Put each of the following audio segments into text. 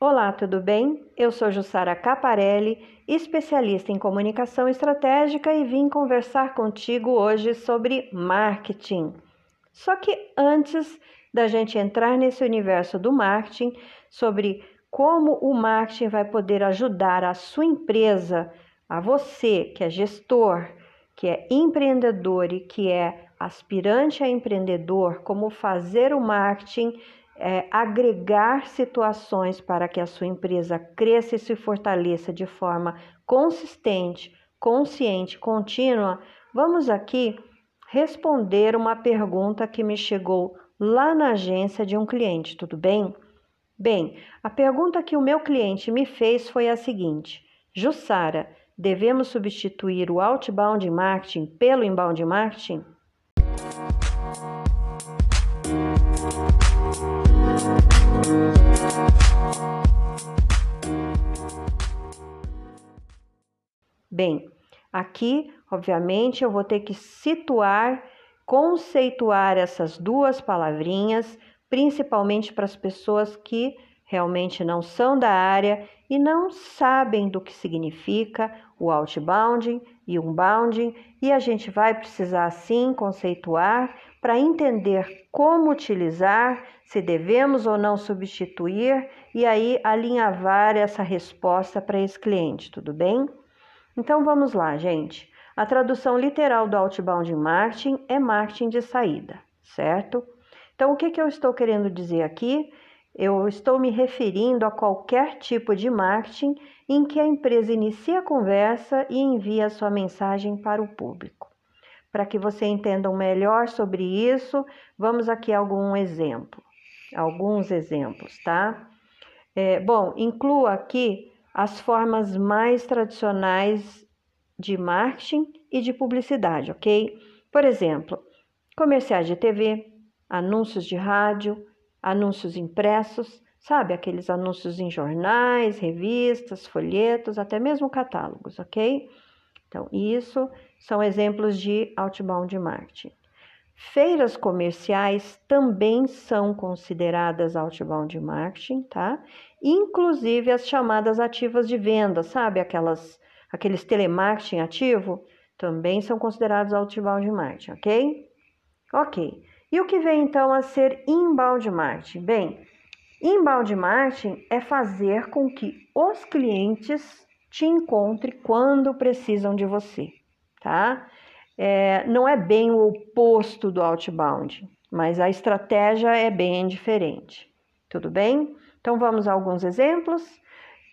Olá, tudo bem? Eu sou Jussara Caparelli, especialista em comunicação estratégica e vim conversar contigo hoje sobre marketing. Só que antes da gente entrar nesse universo do marketing, sobre como o marketing vai poder ajudar a sua empresa, a você que é gestor, que é empreendedor e que é aspirante a empreendedor, como fazer o marketing é, agregar situações para que a sua empresa cresça e se fortaleça de forma consistente, consciente, contínua, vamos aqui responder uma pergunta que me chegou lá na agência de um cliente, tudo bem? Bem, a pergunta que o meu cliente me fez foi a seguinte: Jussara, devemos substituir o outbound marketing pelo inbound marketing? Bem, aqui, obviamente, eu vou ter que situar, conceituar essas duas palavrinhas, principalmente para as pessoas que realmente não são da área e não sabem do que significa o outbounding e o inbounding, e a gente vai precisar sim conceituar para entender como utilizar, se devemos ou não substituir e aí alinhavar essa resposta para esse cliente, tudo bem? Então vamos lá, gente. A tradução literal do outbound marketing é marketing de saída, certo? Então o que, que eu estou querendo dizer aqui? Eu estou me referindo a qualquer tipo de marketing em que a empresa inicia a conversa e envia a sua mensagem para o público. Para que você entenda melhor sobre isso, vamos aqui algum exemplo, alguns exemplos, tá? É, bom, incluo aqui as formas mais tradicionais de marketing e de publicidade, ok? Por exemplo, comerciais de TV, anúncios de rádio, anúncios impressos, sabe? Aqueles anúncios em jornais, revistas, folhetos, até mesmo catálogos, ok? Então, isso são exemplos de outbound marketing. Feiras comerciais também são consideradas outbound marketing, tá? Inclusive as chamadas ativas de venda, sabe? Aquelas, aqueles telemarketing ativo também são considerados outbound marketing, ok? Ok. E o que vem então a ser inbound marketing? Bem, inbound marketing é fazer com que os clientes te encontrem quando precisam de você, tá? É, não é bem o oposto do outbound, mas a estratégia é bem diferente. Tudo bem? Então vamos a alguns exemplos.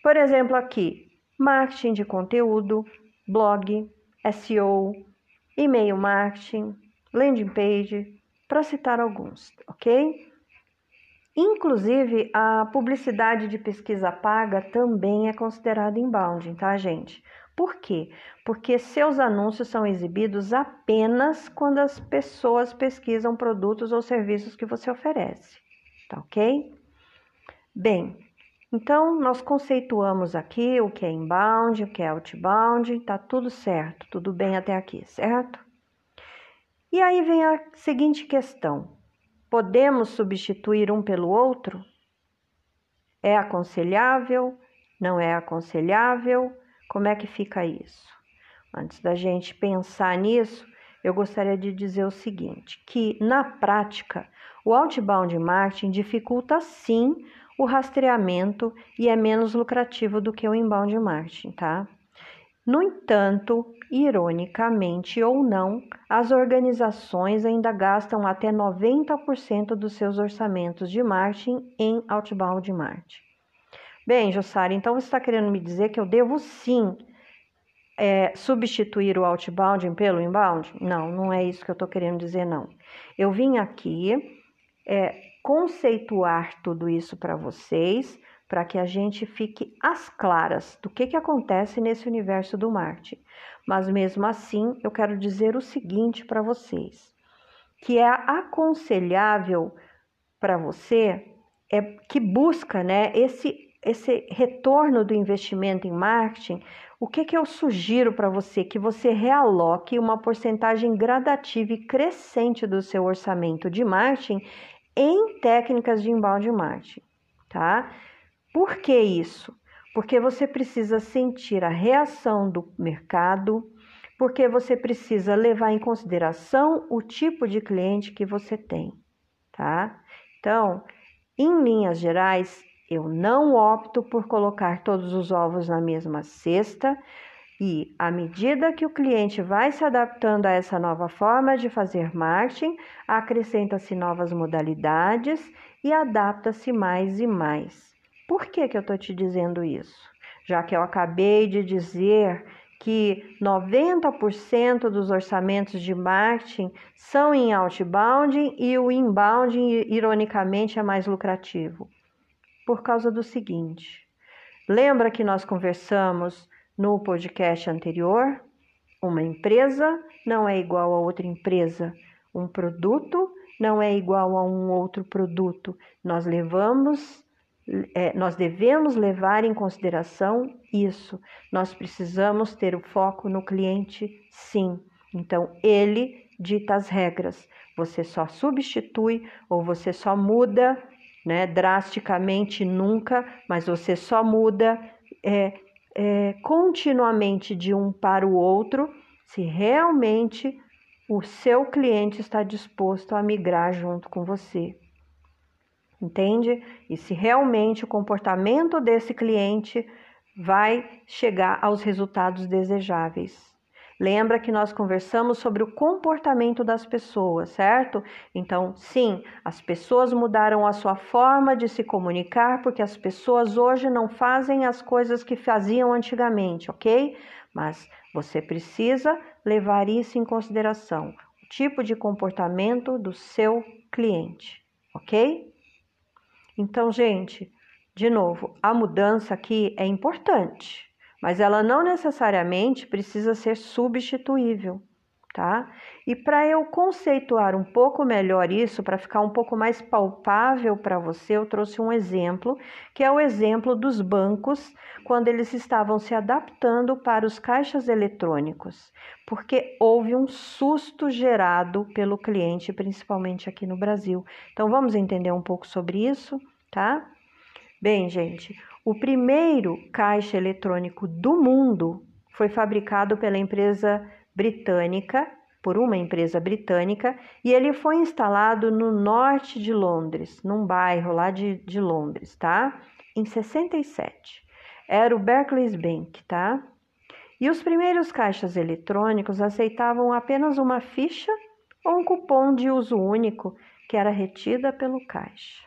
Por exemplo, aqui, marketing de conteúdo, blog, SEO, e-mail marketing, landing page, para citar alguns, ok? Inclusive, a publicidade de pesquisa paga também é considerada inbound, tá, gente? Por quê? Porque seus anúncios são exibidos apenas quando as pessoas pesquisam produtos ou serviços que você oferece, tá ok? Bem, então nós conceituamos aqui o que é inbound, o que é outbound, tá tudo certo, tudo bem até aqui, certo? E aí vem a seguinte questão: podemos substituir um pelo outro? É aconselhável? Não é aconselhável? Como é que fica isso? Antes da gente pensar nisso, eu gostaria de dizer o seguinte: que na prática, o outbound marketing dificulta sim o rastreamento e é menos lucrativo do que o inbound marketing, tá? No entanto, ironicamente ou não, as organizações ainda gastam até 90% dos seus orçamentos de marketing em outbound marketing. Bem, Jussara, então você está querendo me dizer que eu devo sim é, substituir o outbound pelo inbound? Não, não é isso que eu estou querendo dizer, não. Eu vim aqui é, conceituar tudo isso para vocês, para que a gente fique às claras do que, que acontece nesse universo do marketing. Mas mesmo assim, eu quero dizer o seguinte para vocês: que é aconselhável para você é que busca, né, esse esse retorno do investimento em marketing, o que, que eu sugiro para você? Que você realoque uma porcentagem gradativa e crescente do seu orçamento de marketing em técnicas de inbound marketing, tá? Por que isso? Porque você precisa sentir a reação do mercado, porque você precisa levar em consideração o tipo de cliente que você tem, tá? Então, em linhas gerais, eu não opto por colocar todos os ovos na mesma cesta e, à medida que o cliente vai se adaptando a essa nova forma de fazer marketing, acrescenta-se novas modalidades e adapta-se mais e mais. Por que, que eu estou te dizendo isso? Já que eu acabei de dizer que 90% dos orçamentos de marketing são em outbound e o inbound, ironicamente, é mais lucrativo. Por causa do seguinte: lembra que nós conversamos no podcast anterior? Uma empresa não é igual a outra empresa, um produto não é igual a um outro produto. Nós levamos é, nós devemos levar em consideração isso. Nós precisamos ter o foco no cliente, sim. Então, ele dita as regras. Você só substitui ou você só muda, né, drasticamente nunca, mas você só muda é, é, continuamente de um para o outro se realmente o seu cliente está disposto a migrar junto com você entende? E se realmente o comportamento desse cliente vai chegar aos resultados desejáveis. Lembra que nós conversamos sobre o comportamento das pessoas, certo? Então, sim, as pessoas mudaram a sua forma de se comunicar porque as pessoas hoje não fazem as coisas que faziam antigamente, ok? Mas você precisa levar isso em consideração, o tipo de comportamento do seu cliente, ok? Então, gente, de novo, a mudança aqui é importante, mas ela não necessariamente precisa ser substituível, tá? E para eu conceituar um pouco melhor isso, para ficar um pouco mais palpável para você, eu trouxe um exemplo, que é o exemplo dos bancos quando eles estavam se adaptando para os caixas eletrônicos, porque houve um susto gerado pelo cliente, principalmente aqui no Brasil. Então vamos entender um pouco sobre isso, tá? Bem, gente, o primeiro caixa eletrônico do mundo foi fabricado pela empresa britânica, por uma empresa britânica, e ele foi instalado no norte de Londres, num bairro lá de, de Londres, tá? Em 67. Era o Barclays Bank, tá? E os primeiros caixas eletrônicos aceitavam apenas uma ficha ou um cupom de uso único que era retida pelo caixa,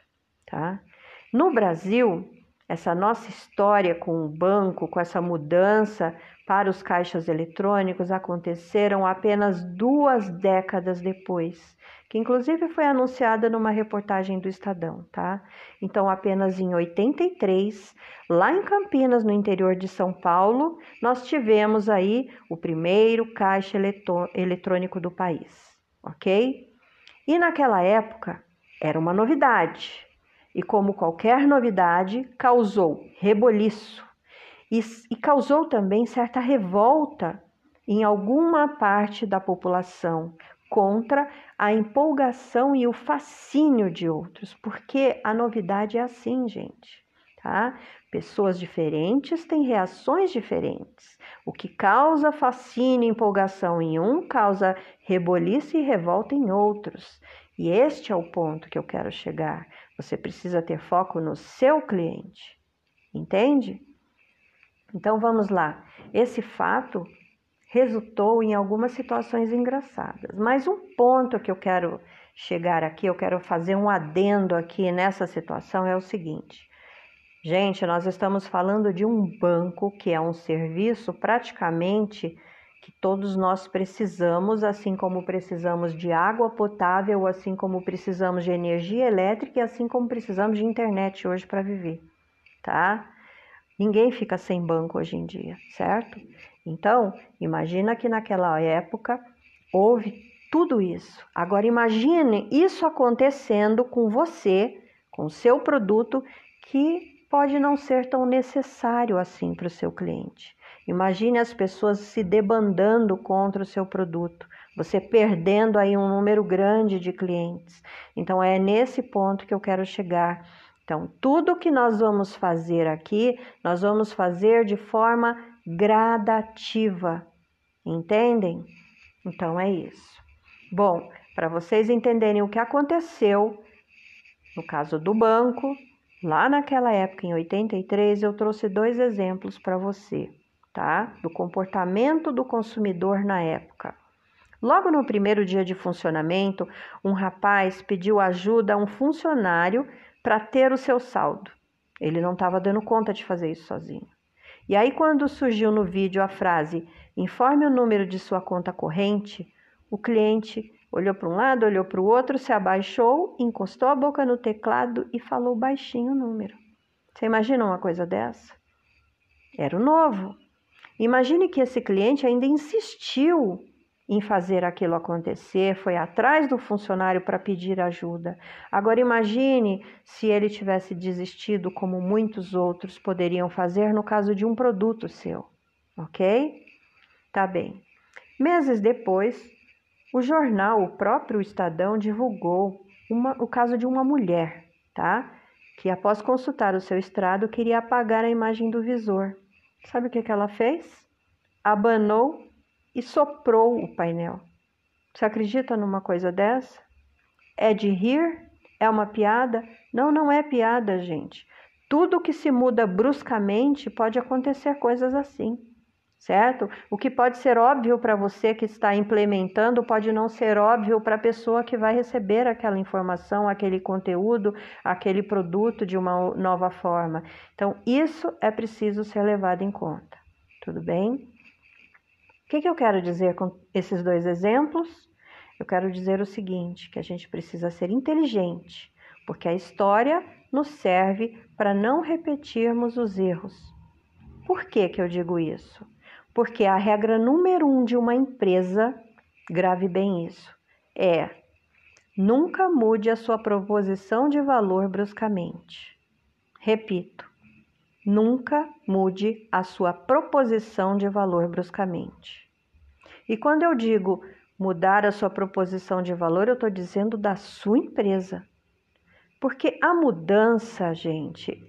tá? No Brasil, essa nossa história com o banco, com essa mudança para os caixas eletrônicos, aconteceram apenas duas décadas depois, que inclusive foi anunciada numa reportagem do Estadão, tá? Então, apenas em 83, lá em Campinas, no interior de São Paulo, nós tivemos aí o primeiro caixa eletrônico do país, ok? E naquela época era uma novidade e, como qualquer novidade, causou reboliço e, e causou também certa revolta em alguma parte da população contra a empolgação e o fascínio de outros, porque a novidade é assim, gente, tá? Pessoas diferentes têm reações diferentes. O que causa fascínio e empolgação em um causa reboliço e revolta em outros. E este é o ponto que eu quero chegar. Você precisa ter foco no seu cliente, entende? Então vamos lá. Esse fato resultou em algumas situações engraçadas, mas um ponto que eu quero chegar aqui, eu quero fazer um adendo aqui nessa situação é o seguinte. Gente, nós estamos falando de um banco que é um serviço praticamente que todos nós precisamos, assim como precisamos de água potável, assim como precisamos de energia elétrica e assim como precisamos de internet hoje para viver, tá? Ninguém fica sem banco hoje em dia, certo? Então, imagina que naquela época houve tudo isso. Agora imagine isso acontecendo com você, com o seu produto que pode não ser tão necessário assim para o seu cliente. Imagine as pessoas se debandando contra o seu produto, você perdendo aí um número grande de clientes. Então é nesse ponto que eu quero chegar. Então, tudo que nós vamos fazer aqui, nós vamos fazer de forma gradativa. Entendem? Então é isso. Bom, para vocês entenderem o que aconteceu no caso do banco, lá naquela época, em 83, eu trouxe dois exemplos para você, tá? Do comportamento do consumidor na época. Logo no primeiro dia de funcionamento, um rapaz pediu ajuda a um funcionário para ter o seu saldo. Ele não estava dando conta de fazer isso sozinho. E aí, quando surgiu no vídeo a frase informe o número de sua conta corrente, o cliente olhou para um lado, olhou para o outro, se abaixou, encostou a boca no teclado e falou baixinho o número. Você imagina uma coisa dessa? Era o novo. Imagine que esse cliente ainda insistiu em fazer aquilo acontecer, foi atrás do funcionário para pedir ajuda. Agora imagine se ele tivesse desistido, como muitos outros poderiam fazer no caso de um produto seu, ok? Tá bem. Meses depois, o jornal, o próprio Estadão, divulgou uma, o caso de uma mulher, tá? Que após consultar o seu estrado queria apagar a imagem do visor. Sabe o que, que ela fez? Abanou e soprou o painel. Você acredita numa coisa dessa? É de rir? É uma piada? Não, não é piada, gente. Tudo que se muda bruscamente pode acontecer coisas assim, certo? O que pode ser óbvio para você que está implementando pode não ser óbvio para a pessoa que vai receber aquela informação, aquele conteúdo, aquele produto de uma nova forma. Então, isso é preciso ser levado em conta. Tudo bem? O que, que eu quero dizer com esses dois exemplos? Eu quero dizer o seguinte: que a gente precisa ser inteligente, porque a história nos serve para não repetirmos os erros. Por que, que eu digo isso? Porque a regra número um de uma empresa, grave bem isso, é nunca mude a sua proposição de valor bruscamente. Repito, Nunca mude a sua proposição de valor bruscamente. E quando eu digo mudar a sua proposição de valor, eu estou dizendo da sua empresa. Porque a mudança, gente,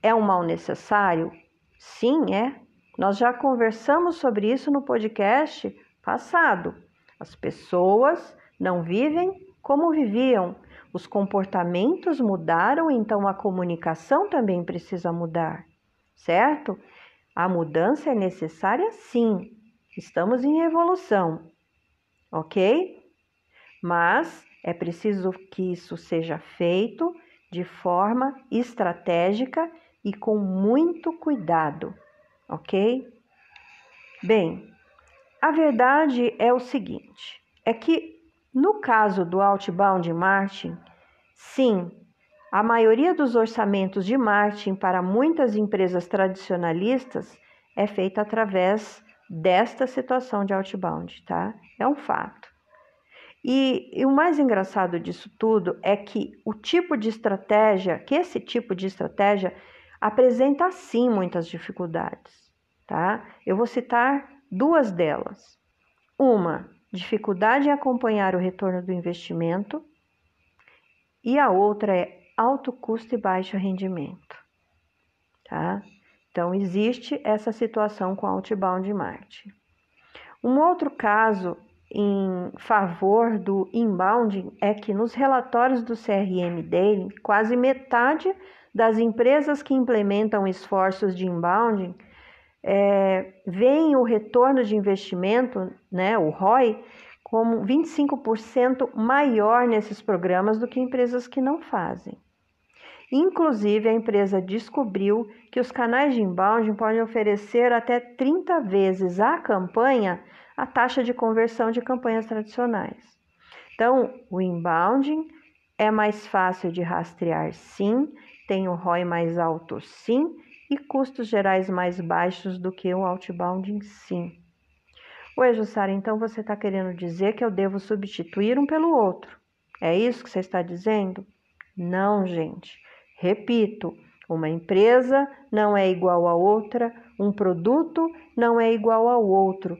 é um mal necessário? Sim, é. Nós já conversamos sobre isso no podcast passado. As pessoas não vivem como viviam, os comportamentos mudaram, então a comunicação também precisa mudar, certo? A mudança é necessária sim, estamos em evolução, ok? Mas é preciso que isso seja feito de forma estratégica e com muito cuidado, ok? Bem, a verdade é o seguinte: é que no caso do outbound marketing, sim, a maioria dos orçamentos de marketing para muitas empresas tradicionalistas é feita através desta situação de outbound, tá? É um fato. E, e, o mais engraçado disso tudo é que o tipo de estratégia, que esse tipo de estratégia apresenta sim muitas dificuldades, tá? Eu vou citar duas delas. Uma, dificuldade em acompanhar o retorno do investimento, e a outra é alto custo e baixo rendimento. Tá? Então, existe essa situação com outbound marketing. Um outro caso em favor do inbound é que nos relatórios do CRM dele, quase metade das empresas que implementam esforços de inbound é, veem o retorno de investimento, né, o ROI, como 25% maior nesses programas do que empresas que não fazem. Inclusive, a empresa descobriu que os canais de inbound podem oferecer até 30 vezes a campanha a taxa de conversão de campanhas tradicionais. Então, o inbound é mais fácil de rastrear, sim, tem o ROI mais alto, sim, e custos gerais mais baixos do que o outbound em si. Oi, Jussara, então você está querendo dizer que eu devo substituir um pelo outro? É isso que você está dizendo? Não, gente. Repito, uma empresa não é igual a outra, um produto não é igual ao outro.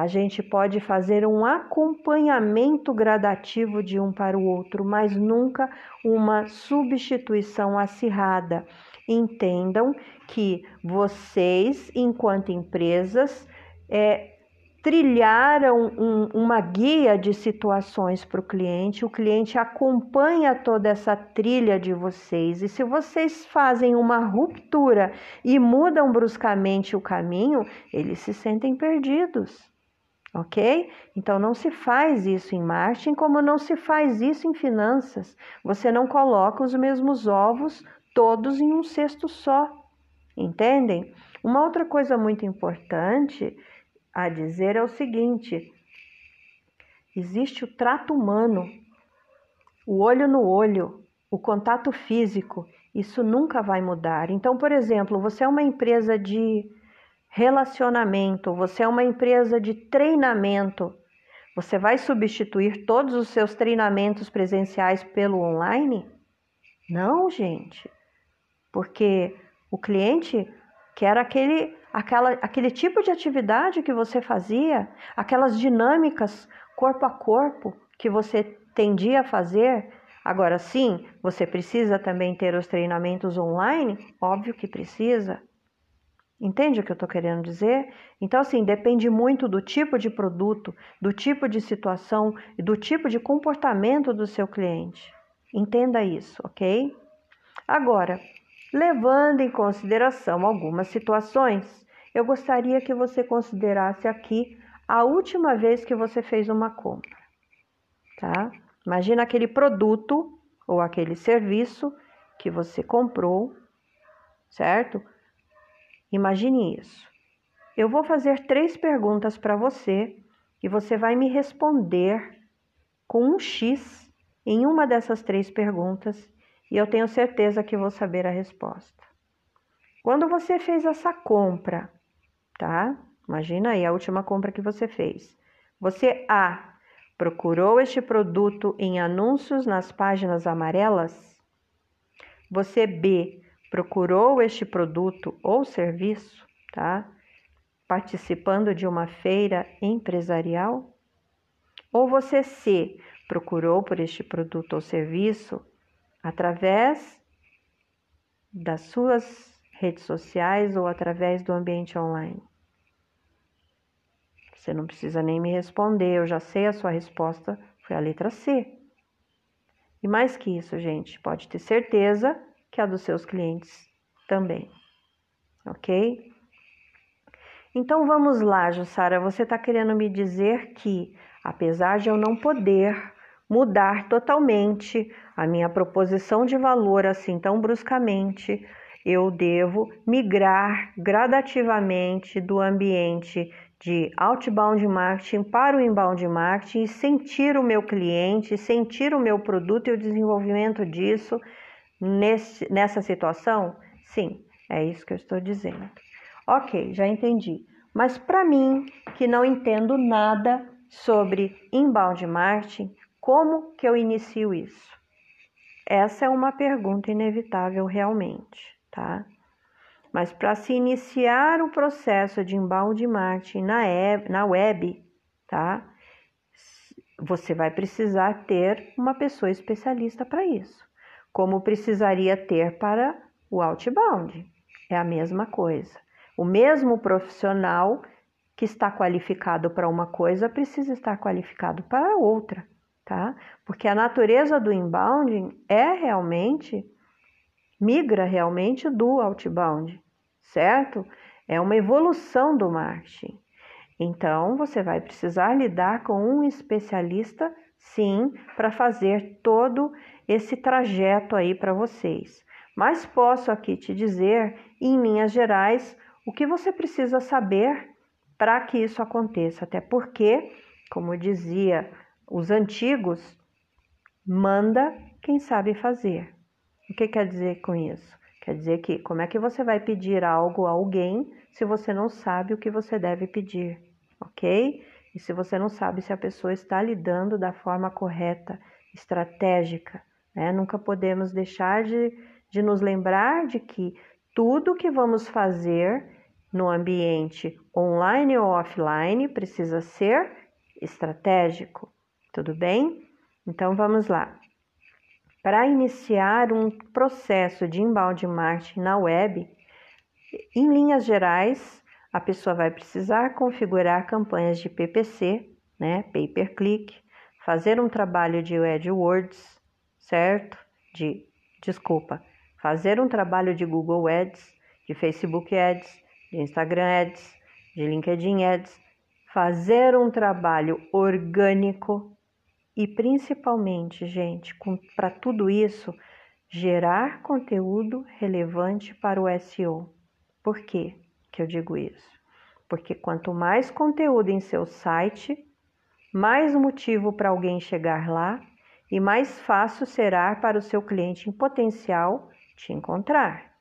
A gente pode fazer um acompanhamento gradativo de um para o outro, mas nunca uma substituição acirrada. Entendam que vocês, enquanto empresas, é, trilharam um, uma guia de situações para o cliente, o cliente acompanha toda essa trilha de vocês. E se vocês fazem uma ruptura e mudam bruscamente o caminho, eles se sentem perdidos. Ok? Então não se faz isso em marketing, como não se faz isso em finanças. Você não coloca os mesmos ovos todos em um cesto só. Entendem? Uma outra coisa muito importante a dizer é o seguinte: existe o trato humano, o olho no olho, o contato físico. Isso nunca vai mudar. Então, por exemplo, você é uma empresa de relacionamento, você é uma empresa de treinamento. Você vai substituir todos os seus treinamentos presenciais pelo online? Não, gente. Porque o cliente quer aquele aquela, aquele tipo de atividade que você fazia, aquelas dinâmicas corpo a corpo que você tendia a fazer. Agora sim, você precisa também ter os treinamentos online? Óbvio que precisa. Entende o que eu estou querendo dizer? Então, assim, depende muito do tipo de produto, do tipo de situação e do tipo de comportamento do seu cliente. Entenda isso, ok? Agora, Levando em consideração algumas situações, eu gostaria que você considerasse aqui a última vez que você fez uma compra, tá? Imagina aquele produto ou aquele serviço que você comprou, certo? Imagine isso. Eu vou fazer três perguntas para você e você vai me responder com um X em uma dessas três perguntas e eu tenho certeza que vou saber a resposta. Quando você fez essa compra, tá? Imagina aí a última compra que você fez. Você A procurou este produto em anúncios nas páginas amarelas? Você B procurou este produto ou serviço, tá? Participando de uma feira empresarial? Ou você C procurou por este produto ou serviço através das suas redes sociais ou através do ambiente online? Você não precisa nem me responder, eu já sei a sua resposta, foi a letra C. E mais que isso, gente, pode ter certeza que a dos seus clientes também. Ok? Então vamos lá, Jussara. Você está querendo me dizer que, apesar de eu não poder mudar totalmente a minha proposição de valor assim tão bruscamente, eu devo migrar gradativamente do ambiente de outbound marketing para o inbound marketing e sentir o meu cliente, sentir o meu produto e o desenvolvimento disso nesse, nessa situação? Sim, é isso que eu estou dizendo. Ok, já entendi. Mas para mim, que não entendo nada sobre inbound marketing, como que eu inicio isso? Essa é uma pergunta inevitável realmente, tá? Mas para se iniciar o processo de inbound marketing na web, na web, tá? Você vai precisar ter uma pessoa especialista para isso, como precisaria ter para o outbound. É a mesma coisa. O mesmo profissional que está qualificado para uma coisa precisa estar qualificado para outra tá? Porque a natureza do inbound é realmente, migra realmente do outbound, certo? É uma evolução do marketing. Então, você vai precisar lidar com um especialista, sim, para fazer todo esse trajeto aí para vocês. Mas posso aqui te dizer, em linhas gerais, o que você precisa saber para que isso aconteça. Até porque, como dizia os antigos, manda quem sabe fazer. O que quer dizer com isso? Quer dizer que como é que você vai pedir algo a alguém se você não sabe o que você deve pedir, ok? E se você não sabe se a pessoa está lidando da forma correta, estratégica, né? Nunca podemos deixar de, de nos lembrar de que tudo que vamos fazer no ambiente online ou offline precisa ser estratégico, tudo bem? Então vamos lá. Para iniciar um processo de inbound marketing na web, em linhas gerais, a pessoa vai precisar configurar campanhas de PPC, né, pay per click, fazer um trabalho de AdWords, certo? De desculpa, fazer um trabalho de Google Ads, de Facebook Ads, de Instagram Ads, de LinkedIn Ads, fazer um trabalho orgânico e principalmente, gente, para tudo isso, gerar conteúdo relevante para o SEO. Por quê que eu digo isso? Porque quanto mais conteúdo em seu site, mais motivo para alguém chegar lá e mais fácil será para o seu cliente em potencial te encontrar,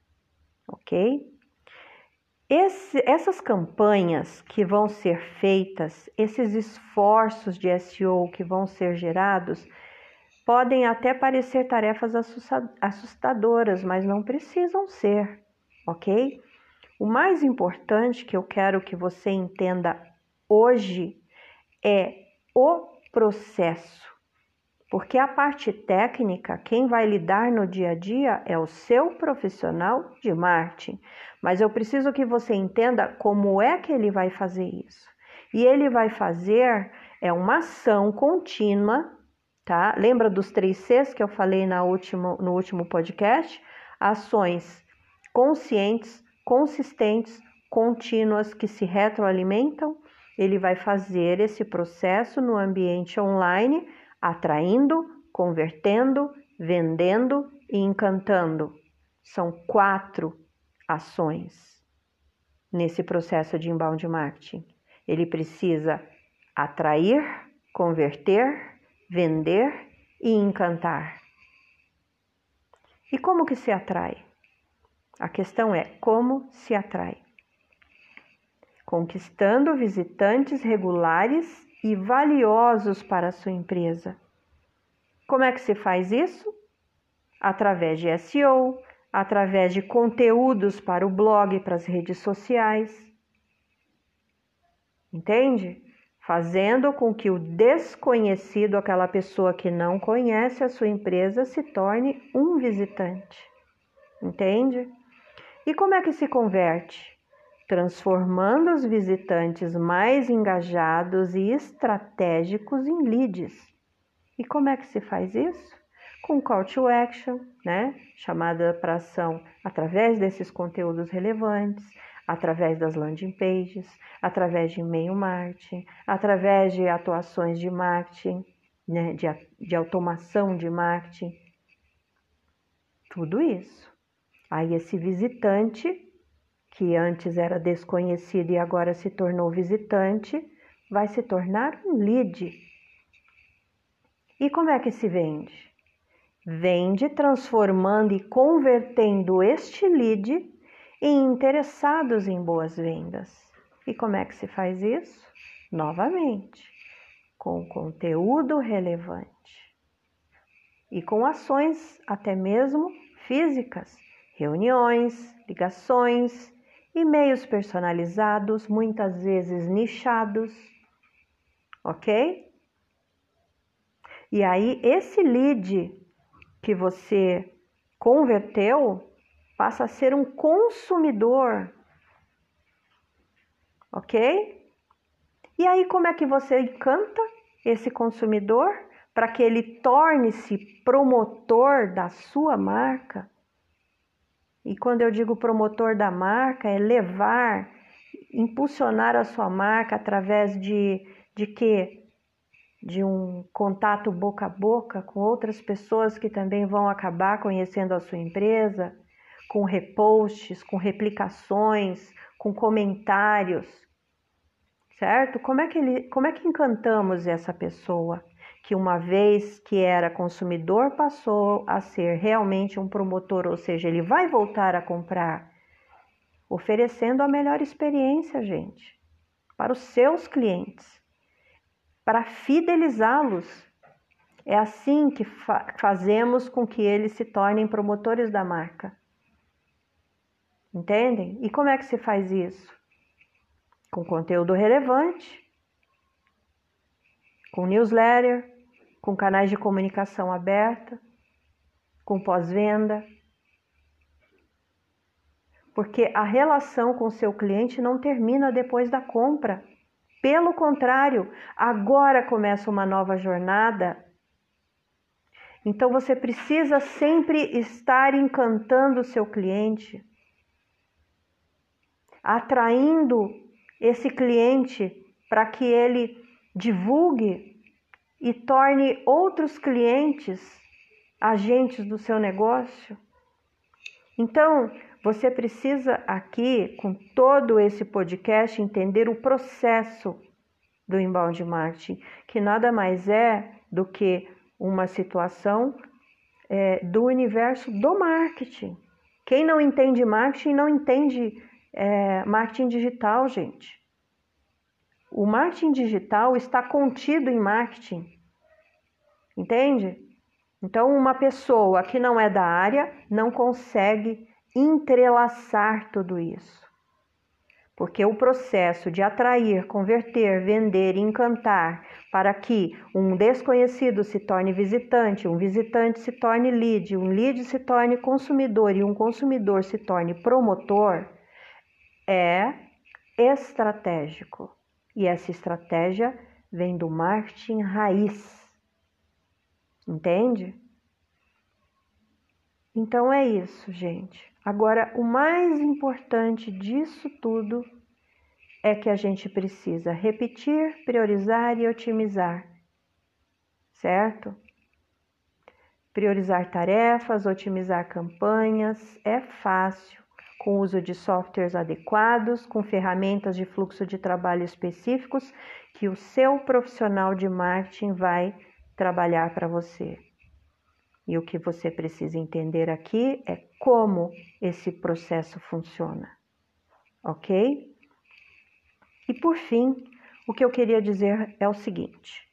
ok? Esse, essas campanhas que vão ser feitas, esses esforços de SEO que vão ser gerados, podem até parecer tarefas assustadoras, mas não precisam ser, ok? O mais importante que eu quero que você entenda hoje é o processo, porque a parte técnica, quem vai lidar no dia a dia é o seu profissional de marketing. Mas eu preciso que você entenda como é que ele vai fazer isso. E ele vai fazer é uma ação contínua, tá? Lembra dos três Cs que eu falei na último, no último podcast? Ações conscientes, consistentes, contínuas que se retroalimentam. Ele vai fazer esse processo no ambiente online, atraindo, convertendo, vendendo e encantando. São quatro ações nesse processo de inbound marketing. Ele precisa atrair, converter, vender e encantar. E como que se atrai? A questão é como se atrai. Conquistando visitantes regulares e valiosos para a sua empresa. Como é que se faz isso? Através de SEO, através de conteúdos para o blog, para as redes sociais. Entende? Fazendo com que o desconhecido, aquela pessoa que não conhece a sua empresa, se torne um visitante. Entende? E como é que se converte? Transformando os visitantes mais engajados e estratégicos em leads. E como é que se faz isso? com call to action, né? Chamada para ação através desses conteúdos relevantes, através das landing pages, através de e-mail marketing, através de atuações de marketing, né? de, de automação de marketing. Tudo isso. Aí esse visitante, que antes era desconhecido e agora se tornou visitante, vai se tornar um lead. E como é que se vende? vende transformando e convertendo este lead em interessados em boas vendas. E como é que se faz isso? Novamente, com conteúdo relevante e com ações até mesmo físicas, reuniões, ligações, e-mails personalizados, muitas vezes nichados, ok? E aí, esse lead que você converteu passa a ser um consumidor. Ok? E aí, como é que você encanta esse consumidor para que ele torne-se promotor da sua marca? E quando eu digo promotor da marca, é levar, impulsionar a sua marca através de, de quê? de um contato boca a boca com outras pessoas que também vão acabar conhecendo a sua empresa, com reposts, com replicações, com comentários, certo? Como é que ele, como é que encantamos essa pessoa que uma vez que era consumidor passou a ser realmente um promotor, ou seja, ele vai voltar a comprar, oferecendo a melhor experiência, gente, para os seus clientes para fidelizá-los. É assim que fa fazemos com que eles se tornem promotores da marca. Entendem? E como é que se faz isso? com conteúdo relevante, com newsletter, com canais de comunicação aberta, com pós-venda. Porque a relação com seu cliente não termina depois da compra. Pelo contrário, agora começa uma nova jornada. Então você precisa sempre estar encantando o seu cliente, atraindo esse cliente para que ele divulgue e torne outros clientes agentes do seu negócio. Então, você precisa aqui, com todo esse podcast, entender o processo do inbound marketing, que nada mais é do que uma situação é, do universo do marketing. Quem não entende marketing não entende é, marketing digital, gente. O marketing digital está contido em marketing, entende? Então, uma pessoa que não é da área não consegue entrelaçar tudo isso. Porque o processo de atrair, converter, vender, encantar, para que um desconhecido se torne visitante, um visitante se torne lead, um lead se torne consumidor e um consumidor se torne promotor, é estratégico. E essa estratégia vem do marketing raiz. Entende? Então é isso, gente. Agora, o mais importante disso tudo é que a gente precisa repetir, priorizar e otimizar, certo? Priorizar tarefas, otimizar campanhas é fácil, com uso de softwares adequados, com ferramentas de fluxo de trabalho específicos que o seu profissional de marketing vai trabalhar para você. E o que você precisa entender aqui é como esse processo funciona, ok? E por fim, o que eu queria dizer é o seguinte: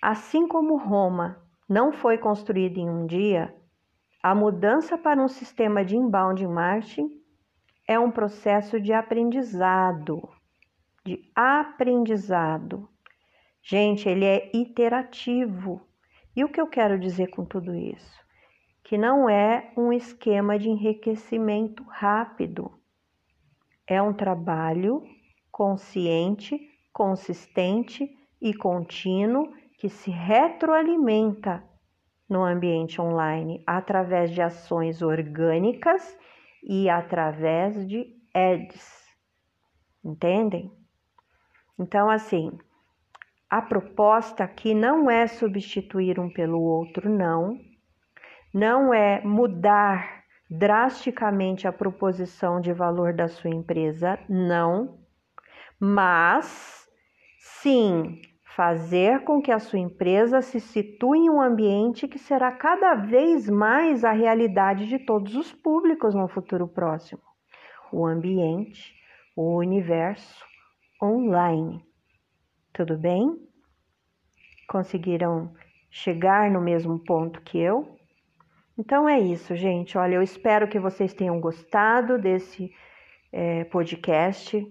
assim como Roma não foi construída em um dia, a mudança para um sistema de inbound marketing é um processo de aprendizado, de aprendizado. Gente, ele é iterativo. E o que eu quero dizer com tudo isso? Que não é um esquema de enriquecimento rápido. É um trabalho consciente, consistente e contínuo que se retroalimenta no ambiente online através de ações orgânicas e através de ads. Entendem? Então, assim, a proposta aqui não é substituir um pelo outro, não. Não é mudar drasticamente a proposição de valor da sua empresa, não. Mas sim fazer com que a sua empresa se situe em um ambiente que será cada vez mais a realidade de todos os públicos no futuro próximo. O ambiente, o universo online. Tudo bem? Conseguiram chegar no mesmo ponto que eu? Então é isso, gente. Olha, eu espero que vocês tenham gostado desse é, podcast.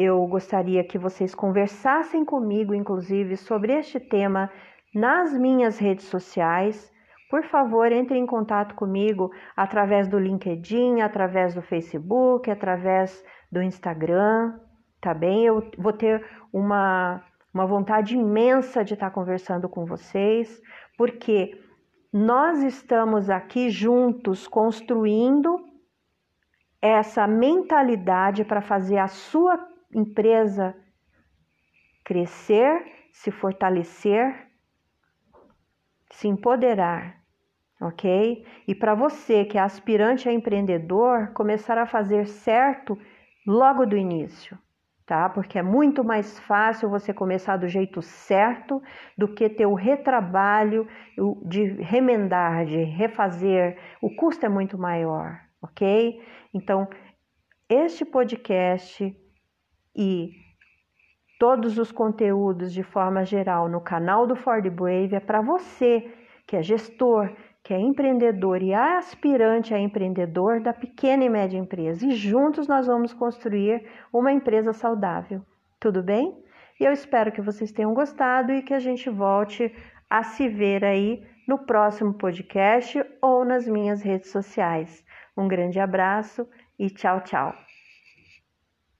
Eu gostaria que vocês conversassem comigo, inclusive, sobre este tema nas minhas redes sociais. Por favor, entre em contato comigo através do LinkedIn, através do Facebook, através do Instagram, tá bem? Eu vou ter uma uma vontade imensa de estar conversando com vocês, porque nós estamos aqui juntos construindo essa mentalidade para fazer a sua empresa crescer, se fortalecer, se empoderar, ok? E para você que é aspirante a empreendedor, começar a fazer certo logo do início tá? Porque é muito mais fácil você começar do jeito certo do que ter o retrabalho de remendar, de refazer. O custo é muito maior, ok? Então, este podcast e todos os conteúdos de forma geral no canal do Ford Brave é para você que é gestor, que é empreendedor e aspirante a empreendedor da pequena e média empresa. E juntos nós vamos construir uma empresa saudável. Tudo bem? E eu espero que vocês tenham gostado e que a gente volte a se ver aí no próximo podcast ou nas minhas redes sociais. Um grande abraço e tchau, tchau.